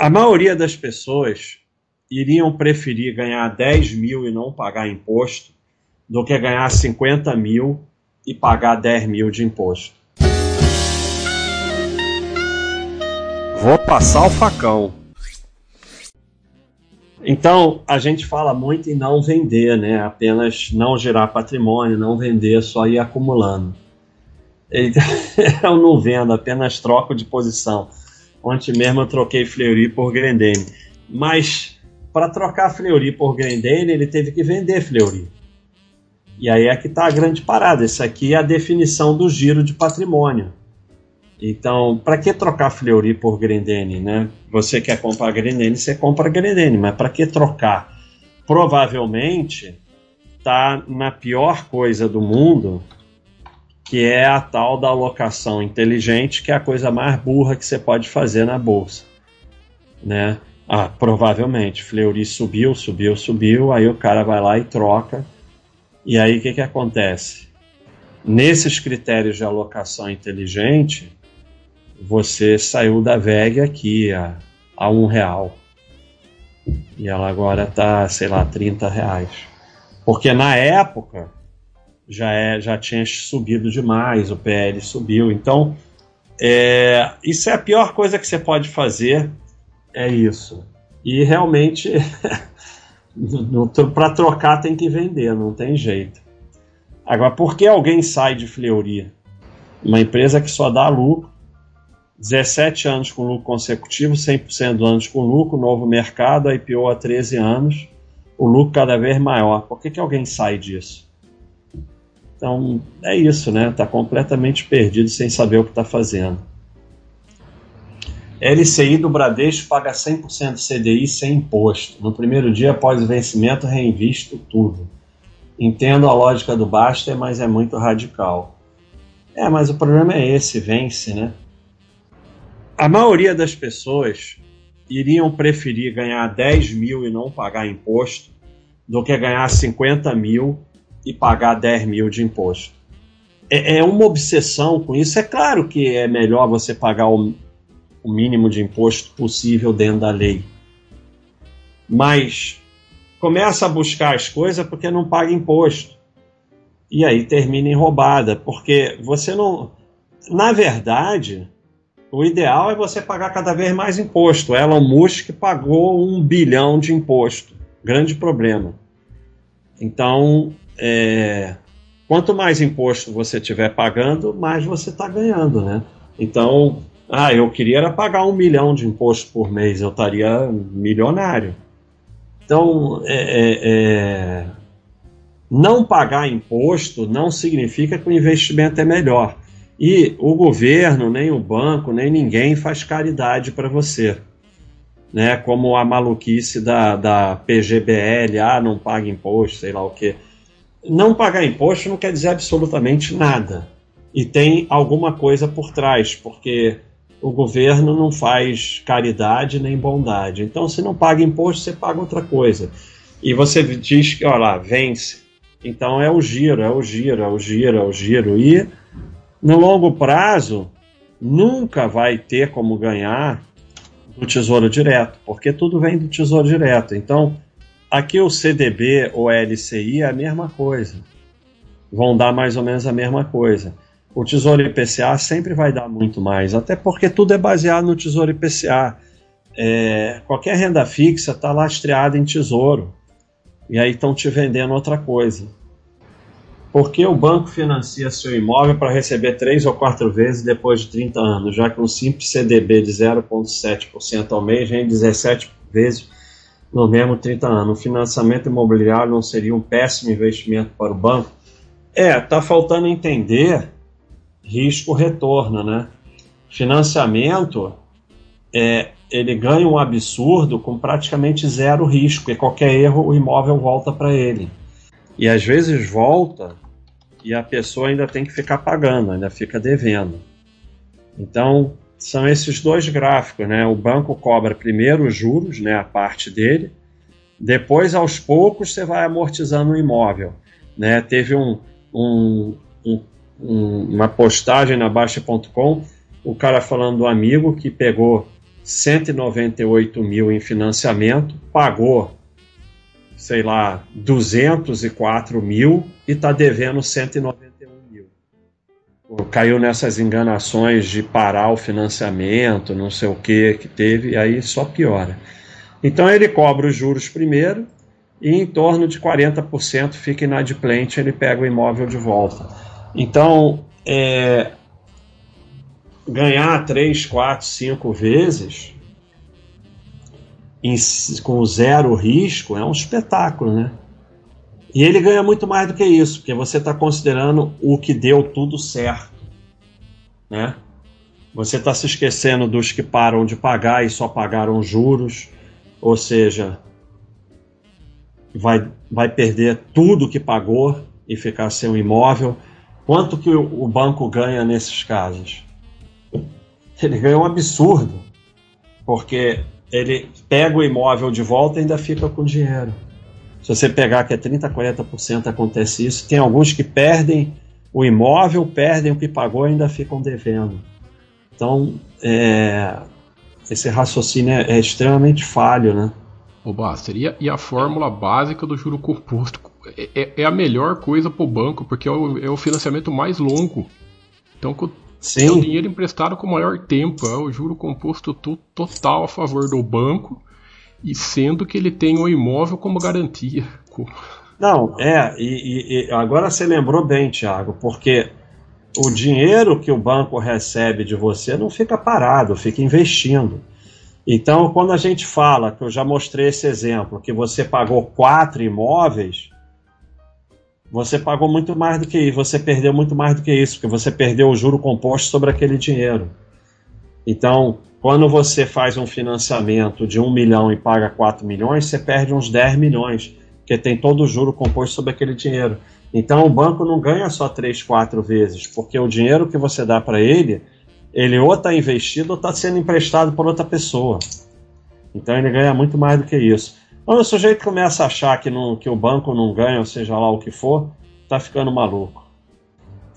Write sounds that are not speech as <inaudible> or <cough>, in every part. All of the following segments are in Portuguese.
A maioria das pessoas iriam preferir ganhar 10 mil e não pagar imposto do que ganhar 50 mil e pagar 10 mil de imposto. Vou passar o facão. Então, a gente fala muito em não vender, né? Apenas não gerar patrimônio, não vender, só ir acumulando. <laughs> Eu não vendo, apenas troco de posição. Ontem mesmo eu troquei Fleury por Grendene. Mas para trocar Fleury por Grendene, ele teve que vender Fleury. E aí é que está a grande parada. Isso aqui é a definição do giro de patrimônio. Então, para que trocar Fleury por Grendene, né? Você quer comprar Grendene, você compra Grendene, mas para que trocar? Provavelmente está na pior coisa do mundo, que é a tal da alocação inteligente, que é a coisa mais burra que você pode fazer na bolsa, né? Ah, provavelmente, Fleury subiu, subiu, subiu, aí o cara vai lá e troca. E aí o que, que acontece? Nesses critérios de alocação inteligente, você saiu da VEG aqui a, a um real. E ela agora está, sei lá, 30 reais. Porque na época já, é, já tinha subido demais, o PL subiu. Então, é, isso é a pior coisa que você pode fazer, é isso. E realmente, <laughs> para trocar tem que vender, não tem jeito. Agora, por que alguém sai de Fleury? Uma empresa que só dá lucro, 17 anos com lucro consecutivo, 100% dos anos com lucro, novo mercado, IPO há 13 anos, o lucro cada vez maior. Por que, que alguém sai disso? Então é isso, né? Está completamente perdido sem saber o que está fazendo. LCI do Bradesco paga 100% CDI sem imposto. No primeiro dia após o vencimento, reinvisto tudo. Entendo a lógica do Baster, mas é muito radical. É, mas o problema é esse, vence, né? A maioria das pessoas iriam preferir ganhar 10 mil e não pagar imposto do que ganhar 50 mil e pagar 10 mil de imposto. É, é uma obsessão com isso. É claro que é melhor você pagar o, o mínimo de imposto possível dentro da lei. Mas começa a buscar as coisas porque não paga imposto. E aí termina em roubada, porque você não. Na verdade, o ideal é você pagar cada vez mais imposto. Elon Musk pagou um bilhão de imposto. Grande problema. Então, é, quanto mais imposto você estiver pagando, mais você está ganhando, né? Então, ah, eu queria era pagar um milhão de imposto por mês, eu estaria milionário. Então, é, é, é, não pagar imposto não significa que o investimento é melhor. E o governo, nem o banco, nem ninguém faz caridade para você. Né? Como a maluquice da, da PGBL, ah, não paga imposto, sei lá o quê não pagar imposto não quer dizer absolutamente nada. E tem alguma coisa por trás, porque o governo não faz caridade nem bondade. Então, se não paga imposto, você paga outra coisa. E você diz que, olha lá, vence. Então é o giro, é o giro, é o giro, é o giro. E no longo prazo, nunca vai ter como ganhar do Tesouro Direto, porque tudo vem do Tesouro Direto. Então, Aqui o CDB ou LCI é a mesma coisa. Vão dar mais ou menos a mesma coisa. O Tesouro IPCA sempre vai dar muito mais, até porque tudo é baseado no Tesouro IPCA. É, qualquer renda fixa está lastreada em tesouro. E aí estão te vendendo outra coisa. Por que o banco financia seu imóvel para receber três ou quatro vezes depois de 30 anos, já que um simples CDB de 0,7% ao mês rende 17 vezes no mesmo 30 anos. O financiamento imobiliário não seria um péssimo investimento para o banco? É, tá faltando entender risco-retorno, né? Financiamento, é, ele ganha um absurdo com praticamente zero risco, e qualquer erro o imóvel volta para ele. E às vezes volta e a pessoa ainda tem que ficar pagando, ainda fica devendo. Então, são esses dois gráficos, né? O banco cobra primeiro os juros, né, a parte dele, depois aos poucos você vai amortizando o imóvel, né? Teve um, um, um, uma postagem na Baixa.com, o cara falando do amigo que pegou 198 mil em financiamento, pagou, sei lá, 204 mil e está devendo 191 mil. Caiu nessas enganações de parar o financiamento, não sei o que que teve, e aí só piora. Então ele cobra os juros primeiro e em torno de 40% fica inadimplente, ele pega o imóvel de volta. Então, é, ganhar 3, 4, 5 vezes em, com zero risco é um espetáculo, né? E ele ganha muito mais do que isso, porque você está considerando o que deu tudo certo, né? Você está se esquecendo dos que param de pagar e só pagaram juros, ou seja, vai, vai perder tudo que pagou e ficar sem o imóvel. Quanto que o, o banco ganha nesses casos? Ele ganha um absurdo, porque ele pega o imóvel de volta e ainda fica com dinheiro. Se você pegar que é 30%, 40% acontece isso, tem alguns que perdem o imóvel, perdem o que pagou e ainda ficam devendo. Então, é, esse raciocínio é, é extremamente falho, né? Ô Baster, e a, e a fórmula básica do juro composto? É, é, é a melhor coisa para o banco, porque é o, é o, financiamento mais longo. Então, Sim. é o dinheiro emprestado com maior tempo, é o juro composto total a favor do banco, e sendo que ele tem o imóvel como garantia. Não, é, e, e agora você lembrou bem, Thiago, porque o dinheiro que o banco recebe de você não fica parado, fica investindo. Então, quando a gente fala, que eu já mostrei esse exemplo, que você pagou quatro imóveis, você pagou muito mais do que isso, você perdeu muito mais do que isso, porque você perdeu o juro composto sobre aquele dinheiro. Então, quando você faz um financiamento de um milhão e paga 4 milhões, você perde uns 10 milhões, porque tem todo o juro composto sobre aquele dinheiro. Então, o banco não ganha só 3, 4 vezes, porque o dinheiro que você dá para ele ele ou está investido ou está sendo emprestado por outra pessoa. Então ele ganha muito mais do que isso. Quando o sujeito começa a achar que, não, que o banco não ganha, ou seja lá o que for, está ficando maluco.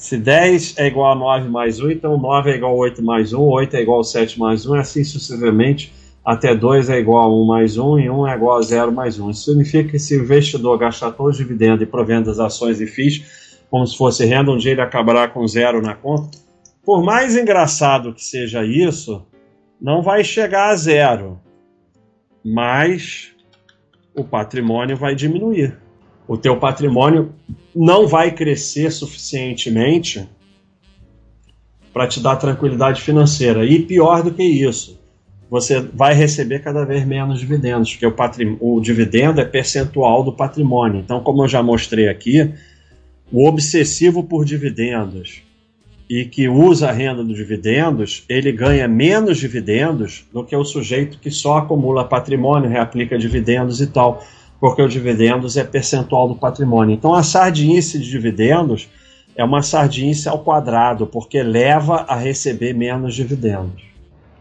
Se 10 é igual a 9 mais 1, então 9 é igual a 8 mais 1, 8 é igual a 7 mais 1, assim sucessivamente, até 2 é igual a 1 mais 1 e 1 é igual a 0 mais 1. Isso significa que se o investidor gastar todos os dividendos e provendo as ações e FIIs, como se fosse renda, um dia ele acabará com zero na conta, por mais engraçado que seja isso, não vai chegar a zero, mas o patrimônio vai diminuir. O teu patrimônio não vai crescer suficientemente para te dar tranquilidade financeira. E pior do que isso, você vai receber cada vez menos dividendos, porque o, o dividendo é percentual do patrimônio. Então, como eu já mostrei aqui, o obsessivo por dividendos e que usa a renda dos dividendos, ele ganha menos dividendos do que o sujeito que só acumula patrimônio, reaplica dividendos e tal, porque o dividendos é percentual do patrimônio. Então a sardinice de dividendos é uma sardinice ao quadrado, porque leva a receber menos dividendos.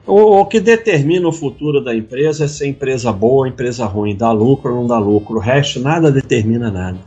O, o que determina o futuro da empresa é se é empresa boa ou empresa ruim, dá lucro ou não dá lucro. O resto nada determina nada.